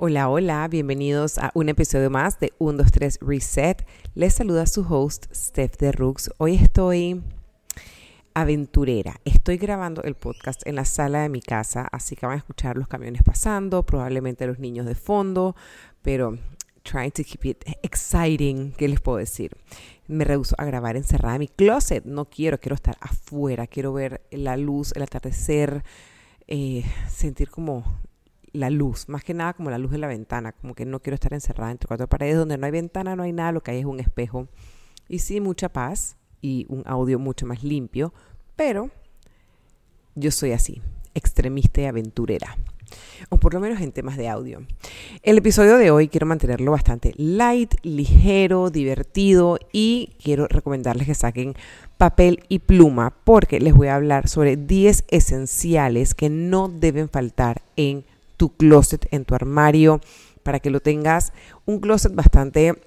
Hola, hola, bienvenidos a un episodio más de 1, 2, 3 Reset. Les saluda su host, Steph de Rooks. Hoy estoy aventurera. Estoy grabando el podcast en la sala de mi casa, así que van a escuchar los camiones pasando, probablemente los niños de fondo, pero trying to keep it exciting, ¿qué les puedo decir? Me rehuso a grabar encerrada en mi closet. No quiero, quiero estar afuera, quiero ver la luz, el atardecer, eh, sentir como la luz, más que nada como la luz de la ventana, como que no quiero estar encerrada entre cuatro paredes donde no hay ventana, no hay nada, lo que hay es un espejo. Y sí, mucha paz y un audio mucho más limpio, pero yo soy así, extremista y aventurera. O por lo menos en temas de audio. El episodio de hoy quiero mantenerlo bastante light, ligero, divertido y quiero recomendarles que saquen papel y pluma porque les voy a hablar sobre 10 esenciales que no deben faltar en tu closet, en tu armario, para que lo tengas un closet bastante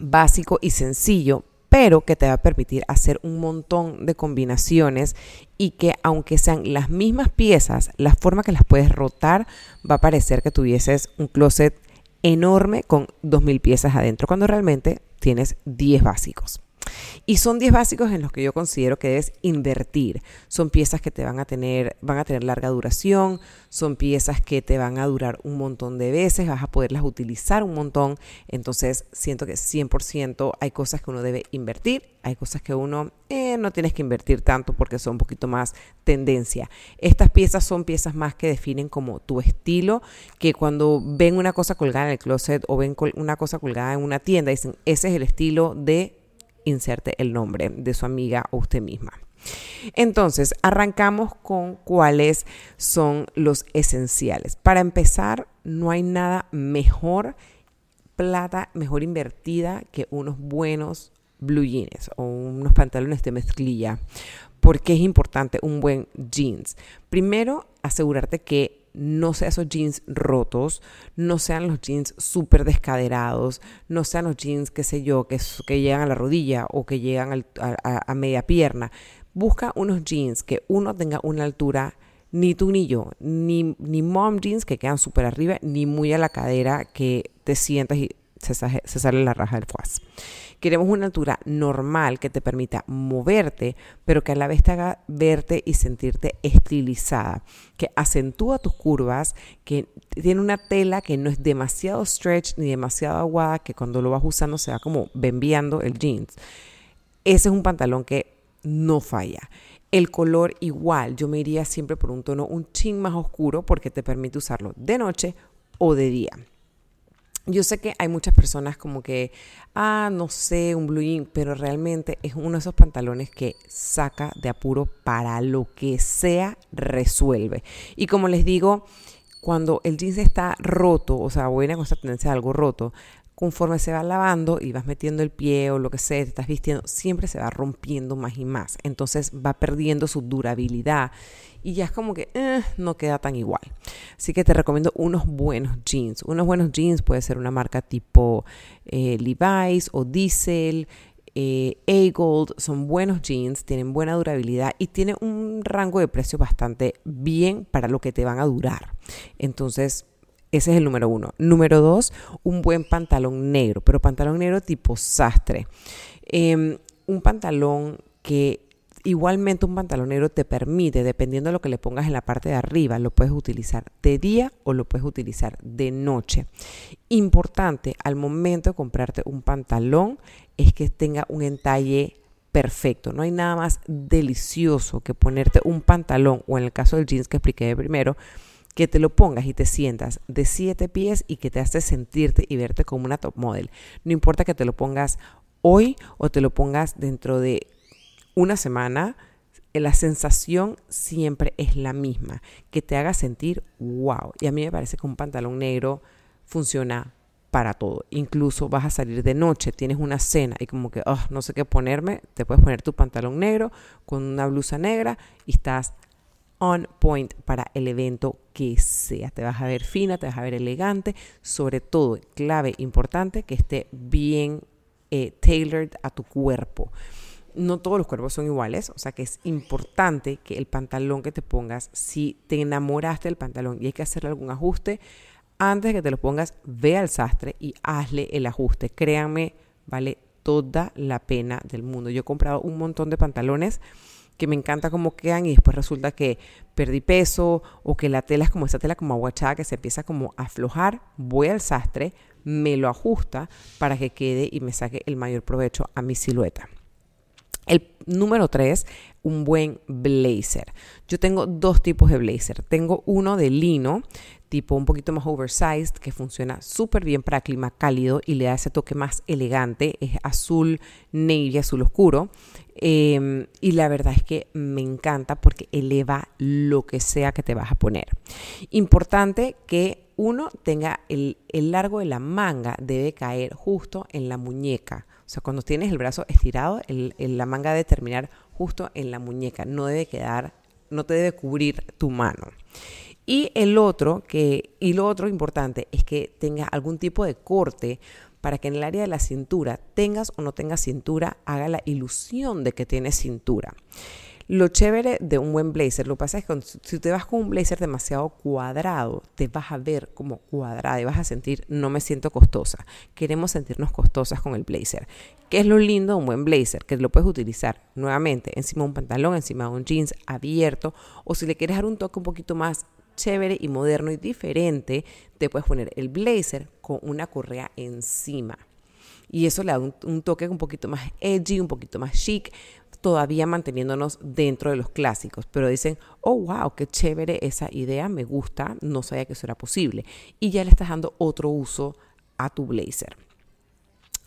básico y sencillo, pero que te va a permitir hacer un montón de combinaciones y que aunque sean las mismas piezas, la forma que las puedes rotar va a parecer que tuvieses un closet enorme con 2.000 piezas adentro, cuando realmente tienes 10 básicos. Y son 10 básicos en los que yo considero que debes invertir. Son piezas que te van a tener, van a tener larga duración, son piezas que te van a durar un montón de veces, vas a poderlas utilizar un montón. Entonces siento que 100% hay cosas que uno debe invertir, hay cosas que uno eh, no tienes que invertir tanto porque son un poquito más tendencia. Estas piezas son piezas más que definen como tu estilo, que cuando ven una cosa colgada en el closet o ven una cosa colgada en una tienda, dicen, ese es el estilo de inserte el nombre de su amiga o usted misma. Entonces, arrancamos con cuáles son los esenciales. Para empezar, no hay nada mejor plata, mejor invertida que unos buenos blue jeans o unos pantalones de mezclilla. porque es importante un buen jeans? Primero, asegurarte que no sean esos jeans rotos, no sean los jeans súper descaderados, no sean los jeans, qué sé yo, que, que llegan a la rodilla o que llegan a, media pierna. Busca unos jeans que uno tenga una altura ni tú ni yo, ni, ni mom jeans que quedan súper arriba, ni muy a la cadera que te sientas y se, sale la raja del fuaz. Queremos una altura normal que te permita moverte, pero que a la vez te haga verte y sentirte estilizada, que acentúa tus curvas, que tiene una tela que no es demasiado stretch ni demasiado aguada, que cuando lo vas usando se va como bembeando el jeans. Ese es un pantalón que no falla. El color igual, yo me iría siempre por un tono un chin más oscuro porque te permite usarlo de noche o de día. Yo sé que hay muchas personas como que, ah, no sé, un blue jean, pero realmente es uno de esos pantalones que saca de apuro para lo que sea, resuelve. Y como les digo, cuando el jeans está roto, o sea, buena con esta tendencia de algo roto, conforme se va lavando y vas metiendo el pie o lo que sea, te estás vistiendo, siempre se va rompiendo más y más. Entonces va perdiendo su durabilidad y ya es como que eh, no queda tan igual. Así que te recomiendo unos buenos jeans. Unos buenos jeans puede ser una marca tipo eh, Levi's o Diesel. Eh, A-Gold son buenos jeans, tienen buena durabilidad y tienen un rango de precio bastante bien para lo que te van a durar. Entonces, ese es el número uno. Número dos, un buen pantalón negro, pero pantalón negro tipo sastre. Em, un pantalón que Igualmente un pantalón negro te permite, dependiendo de lo que le pongas en la parte de arriba, lo puedes utilizar de día o lo puedes utilizar de noche. Importante al momento de comprarte un pantalón es que tenga un entalle perfecto. No hay nada más delicioso que ponerte un pantalón o en el caso del jeans que expliqué primero, que te lo pongas y te sientas de siete pies y que te hace sentirte y verte como una top model. No importa que te lo pongas hoy o te lo pongas dentro de una semana, la sensación siempre es la misma, que te haga sentir wow. Y a mí me parece que un pantalón negro funciona para todo. Incluso vas a salir de noche, tienes una cena y como que oh, no sé qué ponerme, te puedes poner tu pantalón negro con una blusa negra y estás on point para el evento que sea. Te vas a ver fina, te vas a ver elegante, sobre todo, clave importante, que esté bien eh, tailored a tu cuerpo no todos los cuerpos son iguales, o sea que es importante que el pantalón que te pongas, si te enamoraste del pantalón y hay que hacerle algún ajuste, antes de que te lo pongas, ve al sastre y hazle el ajuste. Créanme, vale toda la pena del mundo. Yo he comprado un montón de pantalones que me encanta cómo quedan y después resulta que perdí peso o que la tela es como esa tela como aguachada que se empieza como a aflojar, voy al sastre, me lo ajusta para que quede y me saque el mayor provecho a mi silueta. El número tres, un buen blazer. Yo tengo dos tipos de blazer. Tengo uno de lino, tipo un poquito más oversized, que funciona súper bien para clima cálido y le da ese toque más elegante. Es azul navy, azul oscuro. Em, y la verdad es que me encanta porque eleva lo que sea que te vas a poner. Importante que uno tenga el, largo de la manga, debe caer justo en la muñeca. O sea, cuando tienes el brazo estirado, la manga debe terminar justo en la muñeca. No debe quedar, no te debe cubrir tu mano. Y el otro, que, y lo otro importante es que tenga algún tipo de corte para que en el área de la cintura, tengas o no tengas cintura, haga la ilusión de que tienes cintura. Lo chévere de un buen blazer, lo que pasa es que si te vas con un blazer demasiado cuadrado, te vas a ver como cuadrada y vas a sentir, no me siento costosa. Queremos sentirnos costosas con el blazer. ¿Qué es lo lindo de un buen blazer? Que lo puedes utilizar nuevamente encima de un pantalón, encima de un jeans abierto, o si le quieres dar un toque un poquito más chévere y moderno y diferente, te puedes poner el blazer con una correa encima. Y eso le da un, toque un poquito más edgy, un poquito más chic, todavía manteniéndonos dentro de los clásicos. Pero dicen, oh, wow, qué chévere esa idea, me gusta, no sabía que eso era posible. Y ya le estás dando otro uso a tu blazer.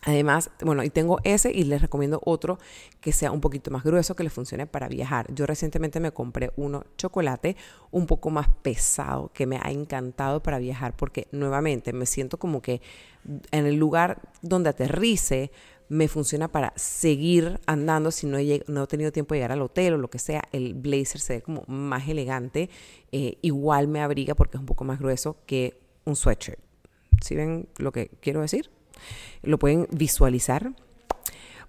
Además, bueno, y tengo ese y les recomiendo otro que sea un poquito más grueso, que le funcione para viajar. Yo recientemente me compré uno chocolate un poco más pesado, que me ha encantado para viajar, porque nuevamente me siento como que en el lugar donde aterrice me funciona para seguir andando si no he, no he tenido tiempo de llegar al hotel o lo que sea. El blazer se ve como más elegante, eh, igual me abriga porque es un poco más grueso que un sweatshirt. ¿Sí ven lo que quiero decir? Lo pueden visualizar.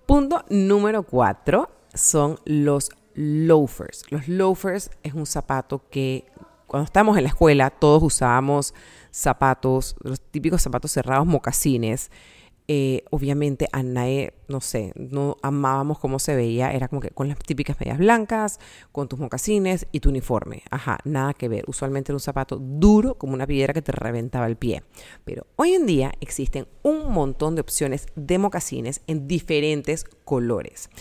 Punto número cuatro son los loafers. Los loafers es un zapato que cuando estábamos en la escuela todos usábamos zapatos, los típicos zapatos cerrados, mocasines eh, obviamente a no sé, no amábamos cómo se veía, era como que con las típicas medias blancas, con tus mocasines y tu uniforme. Ajá, nada que ver. Usualmente era un zapato duro como una piedra que te reventaba el pie. Pero hoy en día existen un montón de opciones de mocasines en diferentes colores.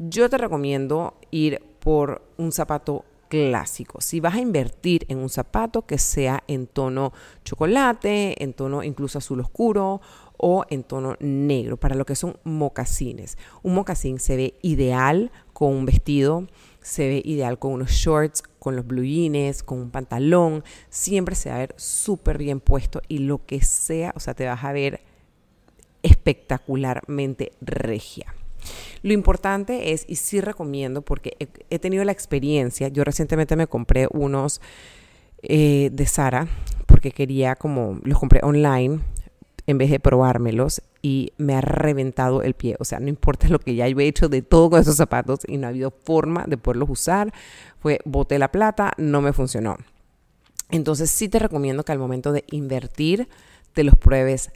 Yo te recomiendo ir por un zapato clásico. Si vas a invertir en un zapato que sea en tono chocolate, en tono incluso azul oscuro o en tono negro, para lo que son mocasines. Un mocasín se ve ideal con un vestido, se ve ideal con unos shorts, con los blue jeans, con un pantalón, siempre se va a ver súper bien puesto y lo que sea, o sea, te vas a ver espectacularmente regia. Lo importante es, y sí recomiendo, porque he, tenido la experiencia, yo recientemente me compré unos eh, de Sara, porque quería como, los compré online, en vez de probármelos y me ha reventado el pie. O sea, no importa lo que ya yo he hecho de todo con esos zapatos y no ha habido forma de poderlos usar. Fue, boté la plata, no me funcionó. Entonces sí te recomiendo que al momento de invertir te los pruebes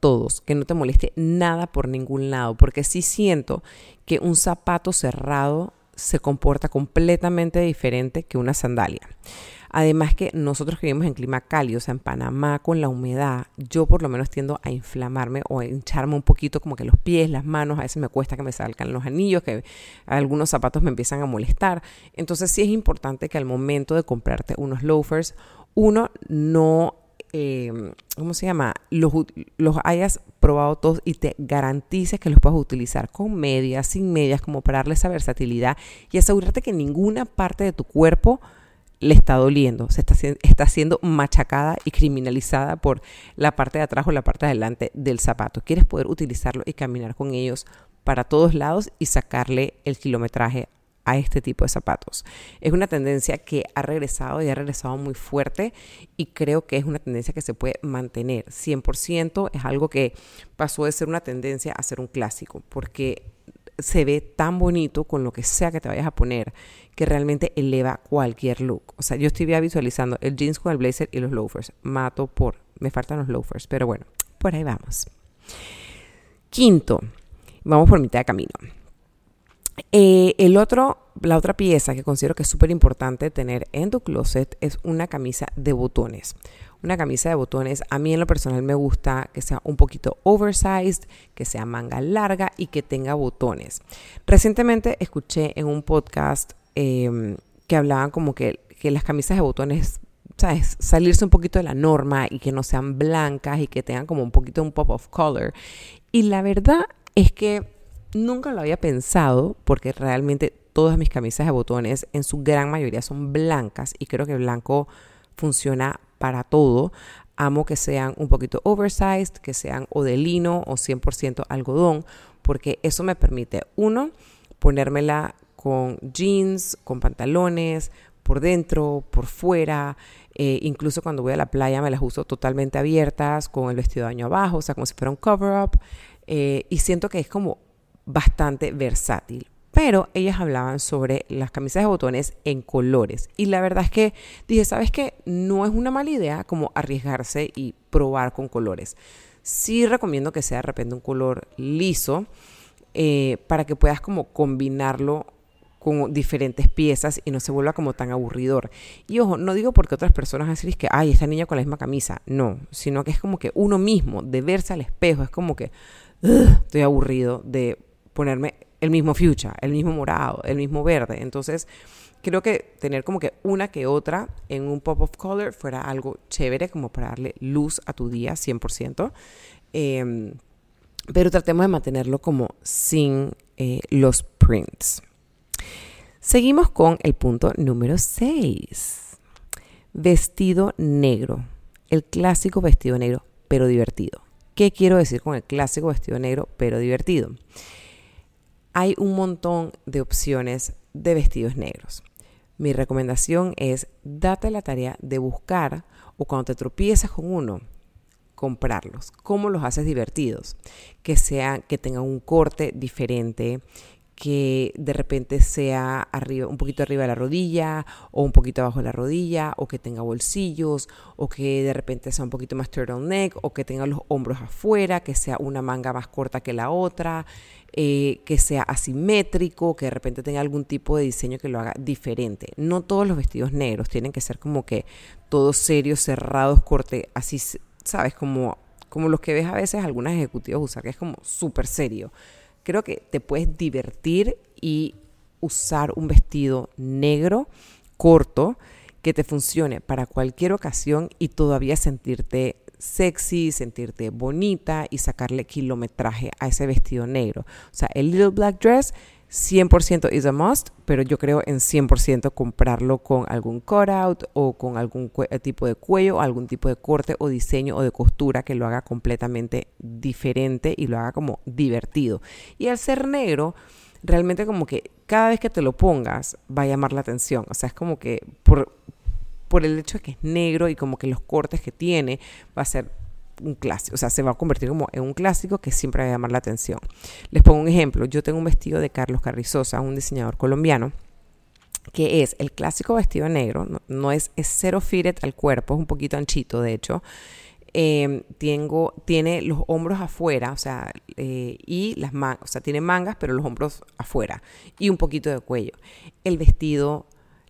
todos, que no te moleste nada por ningún lado, porque sí siento que un zapato cerrado se comporta completamente diferente que una sandalia. Además que nosotros vivimos en clima cálido, o sea, en Panamá con la humedad, yo por lo menos tiendo a inflamarme o a hincharme un poquito como que los pies, las manos, a veces me cuesta que me salgan los anillos, que algunos zapatos me empiezan a molestar. Entonces sí es importante que al momento de comprarte unos loafers, uno no eh, ¿cómo se llama? Los, los, hayas probado todos y te garantices que los puedas utilizar con medias, sin medias, como para darle esa versatilidad y asegurarte que ninguna parte de tu cuerpo le está doliendo, se está, está siendo machacada y criminalizada por la parte de atrás o la parte de adelante del zapato. Quieres poder utilizarlo y caminar con ellos para todos lados y sacarle el kilometraje a este tipo de zapatos. Es una tendencia que ha regresado y ha regresado muy fuerte y creo que es una tendencia que se puede mantener 100%. Es algo que pasó de ser una tendencia a ser un clásico porque se ve tan bonito con lo que sea que te vayas a poner que realmente eleva cualquier look. O sea, yo estoy visualizando el jeans con el blazer y los loafers. Mato por, me faltan los loafers, pero bueno, por ahí vamos. Quinto, vamos por mitad de camino. Eh, el otro, la otra pieza que considero que es súper importante tener en tu closet es una camisa de botones. Una camisa de botones, a mí en lo personal me gusta que sea un poquito oversized, que sea manga larga y que tenga botones. Recientemente escuché en un podcast em, que hablaban como que, que las camisas de botones ¿sabes? salirse un poquito de la norma y que no sean blancas y que tengan como un poquito un pop of color. Y la verdad es que Nunca lo había pensado porque realmente todas mis camisas de botones en su gran mayoría son blancas y creo que blanco funciona para todo. Amo que sean un poquito oversized, que sean o de lino o 100% algodón, porque eso me permite, uno, ponérmela con jeans, con pantalones, por dentro, por fuera, eh, incluso cuando voy a la playa me las uso totalmente abiertas, con el vestido de baño abajo, o sea, como si fuera un cover-up. Eh, y siento que es como bastante versátil. Pero ellas hablaban sobre las camisas de botones en colores. Y la verdad es que dije, ¿sabes qué? No es una mala idea como arriesgarse y probar con colores. Sí recomiendo que sea de repente un color liso eh, para que puedas como combinarlo con diferentes piezas y no se vuelva como tan aburridor. Y ojo, no digo porque otras personas decir que, ay, esta niña con la misma camisa. No, sino que es como que uno mismo, de verse al espejo, es como que estoy aburrido de ponerme el mismo fuchsia, el mismo morado, el mismo verde. Entonces, creo que tener como que una que otra en un pop of color fuera algo chévere como para darle luz a tu día 100%. Em, pero tratemos de mantenerlo como sin eh, los prints. Seguimos con el punto número 6. Vestido negro. El clásico vestido negro, pero divertido. ¿Qué quiero decir con el clásico vestido negro, pero divertido? Hay un montón de opciones de vestidos negros. Mi recomendación es date la tarea de buscar o cuando te tropiezas con uno, comprarlos. ¿Cómo los haces divertidos? Que sean, que tengan un corte diferente, que de repente sea arriba, un poquito arriba de la rodilla o un poquito abajo de la rodilla o que tenga bolsillos o que de repente sea un poquito más turtleneck o que tenga los hombros afuera, que sea una manga más corta que la otra, eh, que sea asimétrico, que de repente tenga algún tipo de diseño que lo haga diferente. No todos los vestidos negros tienen que ser como que todos serios, cerrados, corte, así, ¿sabes? Como, como los que ves a veces algunas ejecutivas usar, que es como súper serio creo que te puedes divertir y usar un vestido negro, corto, que te funcione para cualquier ocasión y todavía sentirte sexy, sentirte bonita y sacarle kilometraje a ese vestido negro. O sea, el Little Black Dress 100% is a must, pero yo creo en 100% comprarlo con algún cutout o con algún eh, tipo de cuello, algún tipo de corte o diseño o de costura que lo haga completamente diferente y lo haga como divertido. Y al ser negro, realmente como que cada vez que te lo pongas va a llamar la atención. O sea, es como que por, por el hecho de que es negro y como que los cortes que tiene va a ser un clásico, o sea, se va a convertir como en un clásico que siempre va a llamar la atención. Les pongo un ejemplo, yo tengo un vestido de Carlos Carrizosa, un diseñador colombiano, que es el clásico vestido negro, no, es, cero fitted al cuerpo, es un poquito anchito de hecho, em, tengo, tiene los hombros afuera, o sea, eh, y las mangas, o sea, tiene mangas, pero los hombros afuera, y un poquito de cuello. El vestido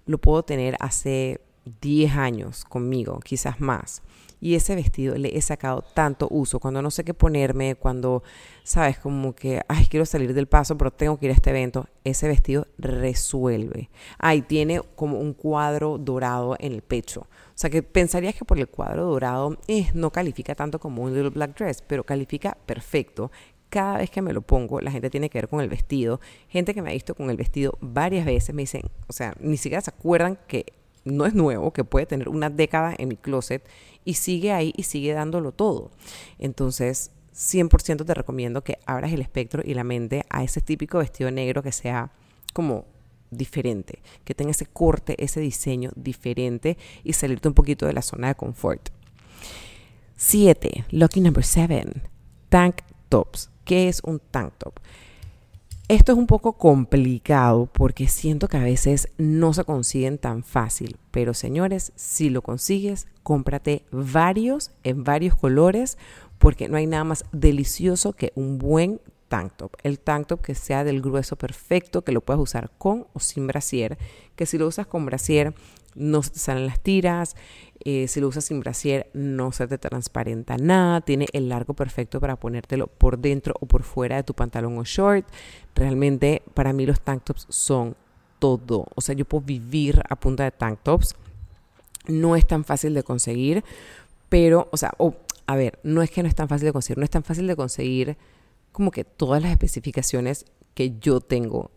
lo puedo tener hace 10 años conmigo, quizás más y ese vestido le he sacado tanto uso. Cuando no sé qué ponerme, cuando, sabes, como que, ay, quiero salir del paso, pero tengo que ir a este evento, ese vestido resuelve. Ay, tiene como un cuadro dorado en el pecho. O sea que pensarías que por el cuadro dorado eh, no califica tanto como un little black dress, pero califica perfecto cada vez que me lo pongo, la gente tiene que ver con el vestido. Gente que me ha visto con el vestido varias veces me dicen, o sea, ni siquiera se acuerdan que no es nuevo, que puede tener una década en mi closet y sigue ahí y sigue dándolo todo. Entonces, 100% te recomiendo que abras el espectro y la mente a ese típico vestido negro que sea como diferente, que tenga ese corte, ese diseño diferente y salirte un poquito de la zona de confort. 7. Lucky number 7. Tank tops. ¿Qué es un tank top? Esto es un poco complicado porque siento que a veces no se consiguen tan fácil, pero señores, si lo consigues, cómprate varios en varios colores porque no hay nada más delicioso que un buen tank top. El tank top que sea del grueso perfecto, que lo puedas usar con o sin brasier, que si lo usas con brasier no te salen las tiras, eh, si lo usas sin brasier no se te transparenta nada, tiene el largo perfecto para ponértelo por dentro o por fuera de tu pantalón o short. Realmente para mí los tank tops son todo, o sea, yo puedo vivir a punta de tank tops. No es tan fácil de conseguir, pero, o sea, a ver, no es que no es tan fácil de conseguir, no es tan fácil de conseguir como que todas las especificaciones que yo tengo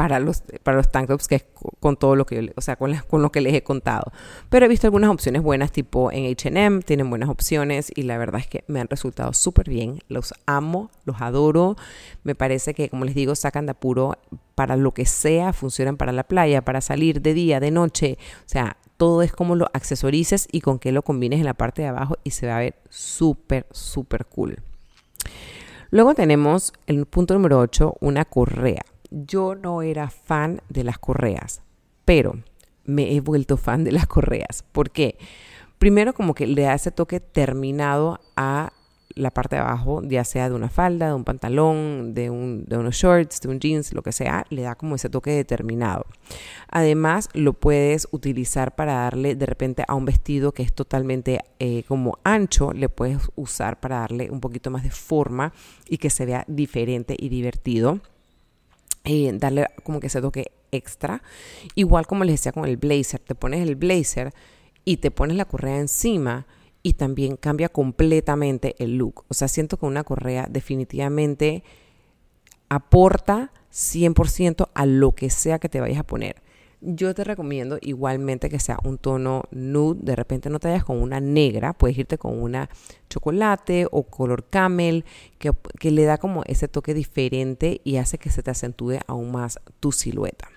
para los, para los tank tops, que es con todo lo que o sea, con, con lo que les he contado. Pero he visto algunas opciones buenas, tipo en HM, tienen buenas opciones y la verdad es que me han resultado súper bien. Los amo, los adoro. Me parece que, como les digo, sacan de apuro para lo que sea, funcionan para la playa, para salir de día, de noche. O sea, todo es como lo accesorices y con qué lo combines en la parte de abajo y se va a ver súper, súper cool. Luego tenemos el punto número 8, una correa. Yo no era fan de las correas, pero me he vuelto fan de las correas. ¿Por qué? Primero como que le da ese toque terminado a la parte de abajo, ya sea de una falda, de un pantalón, de, un, de unos shorts, de un jeans, lo que sea, le da como ese toque determinado. Además, lo puedes utilizar para darle de repente a un vestido que es totalmente eh, como ancho, le puedes usar para darle un poquito más de forma y que se vea diferente y divertido. Eh, darle como que ese toque extra. Igual como les decía con el blazer, te pones el blazer y te pones la correa encima y también cambia completamente el look. O sea, siento que una correa definitivamente aporta 100% a lo que sea que te vayas a poner. Yo te recomiendo igualmente que sea un tono nude, de repente no te vayas con una negra, puedes irte con una chocolate o color camel, que, que le da como ese toque diferente y hace que se te acentúe aún más tu silueta.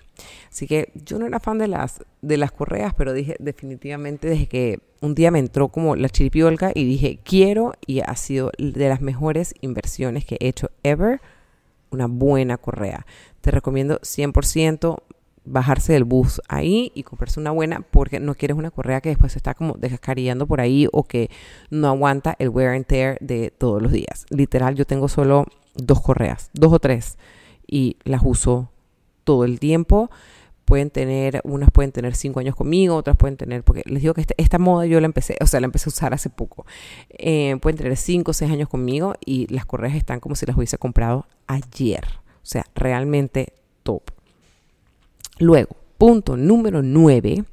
Así que yo no era fan de las, de las correas, pero dije definitivamente desde que un día me entró como la chiripiolca y dije quiero y ha sido de las mejores inversiones que he hecho ever una buena correa. Te recomiendo 100% bajarse del bus ahí y comprarse una buena porque no quieres una correa que después se está como descascarillando por ahí o que no aguanta el wear and tear de todos los días. Literal, yo tengo solo dos correas, dos o tres y las uso todo el tiempo. Pueden tener, unas pueden tener cinco años conmigo, otras pueden tener, porque les digo que este, esta moda yo la empecé, o sea, la empecé a usar hace poco. Eh, pueden tener cinco o seis años conmigo y las correas están como si las hubiese comprado ayer. O sea, realmente. Luego, punto número nueve,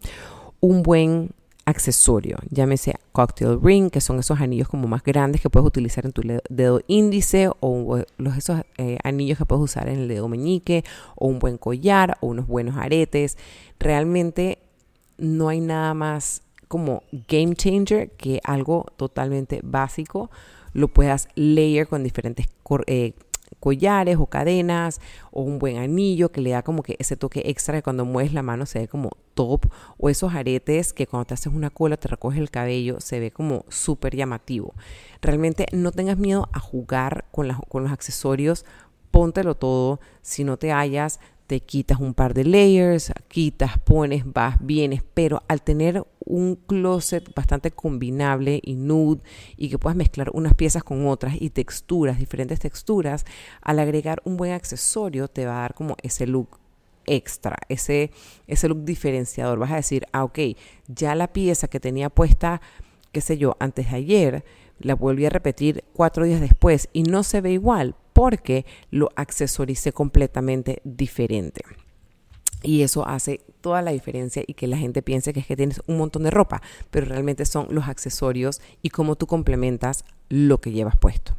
un buen accesorio, llámese cocktail ring, que son esos anillos como más grandes que puedes utilizar en tu dedo índice o los, esos eh, anillos que puedes usar en el dedo meñique o un buen collar o unos buenos aretes. Realmente no hay nada más como game changer que algo totalmente básico lo puedas layer con diferentes eh, collares o cadenas o un buen anillo que le da como que ese toque extra que cuando mueves la mano se ve como top o esos aretes que cuando te haces una cola te recoge el cabello se ve como súper llamativo. Realmente no tengas miedo a jugar con, con los accesorios, póntelo todo, si no te hallas te quitas un par de layers, quitas, pones, vas, vienes, pero al tener un closet bastante combinable y nude y que puedas mezclar unas piezas con otras y texturas, diferentes texturas, al agregar un buen accesorio te va a dar como ese look extra, ese, ese look diferenciador. Vas a decir, ah, ok, ya la pieza que tenía puesta, qué sé yo, antes de ayer, la volví a repetir cuatro días después y no se ve igual porque lo accesoricé completamente diferente. Y eso hace toda la diferencia y que la gente piense que es que tienes un montón de ropa, pero realmente son los accesorios y cómo tú complementas lo que llevas puesto.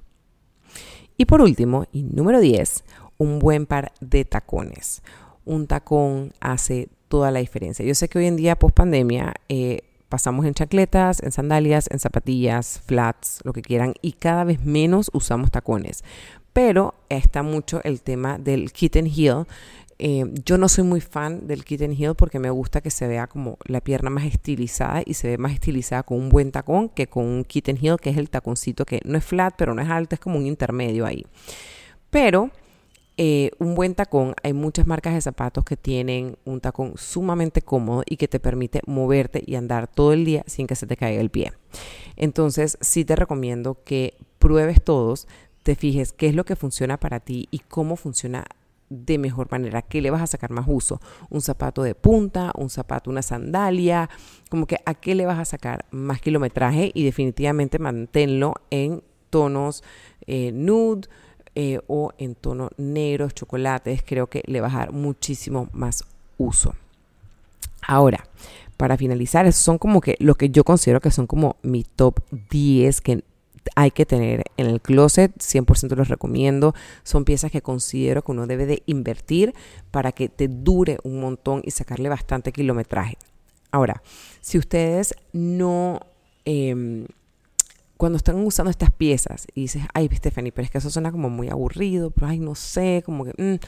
Y por último, y número 10, un buen par de tacones. Un tacón hace toda la diferencia. Yo sé que hoy en día, post pandemia, eh, pasamos en chacletas, en sandalias, en zapatillas, flats, lo que quieran, y cada vez menos usamos tacones pero está mucho el tema del kitten heel. Eh, yo no soy muy fan del kitten heel porque me gusta que se vea como la pierna más estilizada y se ve más estilizada con un buen tacón que con un kitten heel, que es el taconcito que no es flat, pero no es alto, es como un intermedio ahí. Pero eh, un buen tacón, hay muchas marcas de zapatos que tienen un tacón sumamente cómodo y que te permite moverte y andar todo el día sin que se te caiga el pie. Entonces, sí te recomiendo que pruebes todos, te fijes qué es lo que funciona para ti y cómo funciona de mejor manera, qué le vas a sacar más uso, un zapato de punta, un zapato, una sandalia, como que a qué le vas a sacar más kilometraje y definitivamente manténlo en tonos eh, nude eh, o en tonos negros, chocolates, creo que le vas a dar muchísimo más uso. Ahora, para finalizar, son como que lo que yo considero que son como mi top 10 que hay que tener en el closet, 100% los recomiendo. Son piezas que considero que uno debe de invertir para que te dure un montón y sacarle bastante kilometraje. Ahora, si ustedes no... Em, cuando están usando estas piezas y dices, ay, Stephanie, pero es que eso suena como muy aburrido, pero ay, no sé, como que... Mm",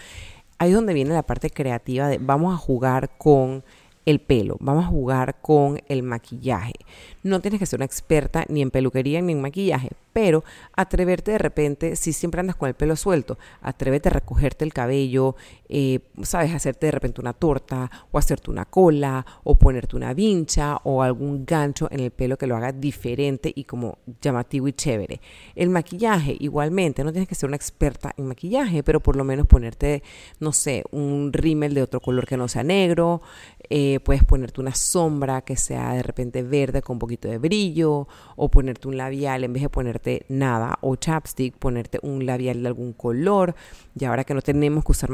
ahí es donde viene la parte creativa de vamos a jugar con el pelo, vamos a jugar con el maquillaje. No tienes que ser una experta ni en peluquería ni en maquillaje, pero atreverte de repente, si siempre andas con el pelo suelto, atrévete a recogerte el cabello, eh, sabes, hacerte de repente una torta o hacerte una cola o ponerte una vincha o algún gancho en el pelo que lo haga diferente y como llamativo y chévere. El maquillaje igualmente, no tienes que ser una experta en maquillaje, pero por lo menos ponerte, no sé, un rímel de otro color que no sea negro, eh, puedes ponerte una sombra que sea de repente verde con un poquito de brillo o ponerte un labial en vez de ponerte nada o chapstick, ponerte un labial de algún color. Y ahora que no tenemos que usar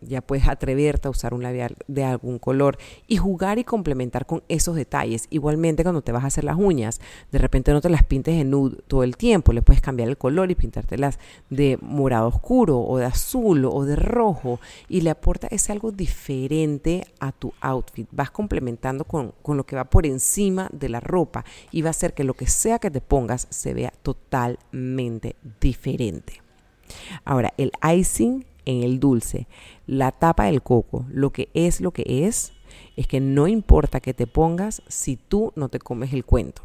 ya puedes atreverte a usar un labial de algún color y jugar y complementar con esos detalles. Igualmente cuando te vas a hacer las uñas, de repente no te las pintes de nude todo el tiempo, le puedes cambiar el color y pintártelas de morado oscuro o de azul o de rojo y le aporta ese algo diferente a tu outfit. Vas complementando con, con lo que va por encima de la ropa y va a hacer que lo que sea que te pongas se vea totalmente diferente. Ahora, el icing en el dulce, la tapa del coco, lo que es lo que es, es que no importa que te pongas si tú no te comes el cuento.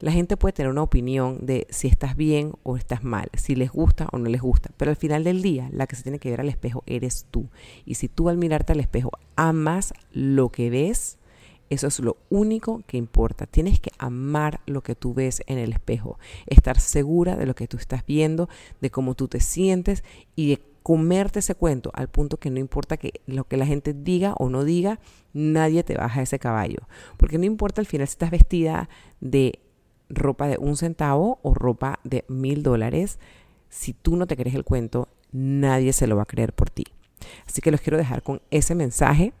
La gente puede tener una opinión de si estás bien o estás mal, si les gusta o no les gusta, pero al final del día la que se tiene que ver al espejo eres tú. Y si tú al mirarte al espejo amas lo que ves, eso es lo único que importa. Tienes que amar lo que tú ves en el espejo, estar segura de lo que tú estás viendo, de cómo tú te sientes y de comerte ese cuento al punto que no importa que lo que la gente diga o no diga, nadie te baja ese caballo. Porque no importa al final si estás vestida de ropa de un centavo o ropa de mil dólares, si tú no te crees el cuento, nadie se lo va a creer por ti. Así que los quiero dejar con ese mensaje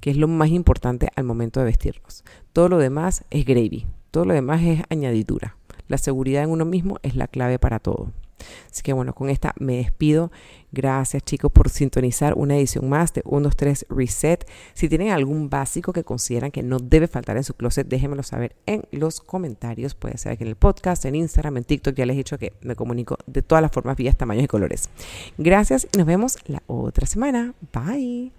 que es lo más importante al momento de vestirnos. Todo lo demás es gravy, todo lo demás es añadidura. La seguridad en uno mismo es la clave para todo. Así que bueno, con esta me despido. Gracias chicos por sintonizar una edición más de 1, 2, 3 Reset. Si tienen algún básico que consideran que no debe faltar en su closet, déjenmelo saber en los comentarios. Puede ser aquí en el podcast, en Instagram, en TikTok. Ya les he dicho que me comunico de todas las formas, vías, tamaños y colores. Gracias y nos vemos la otra semana. Bye.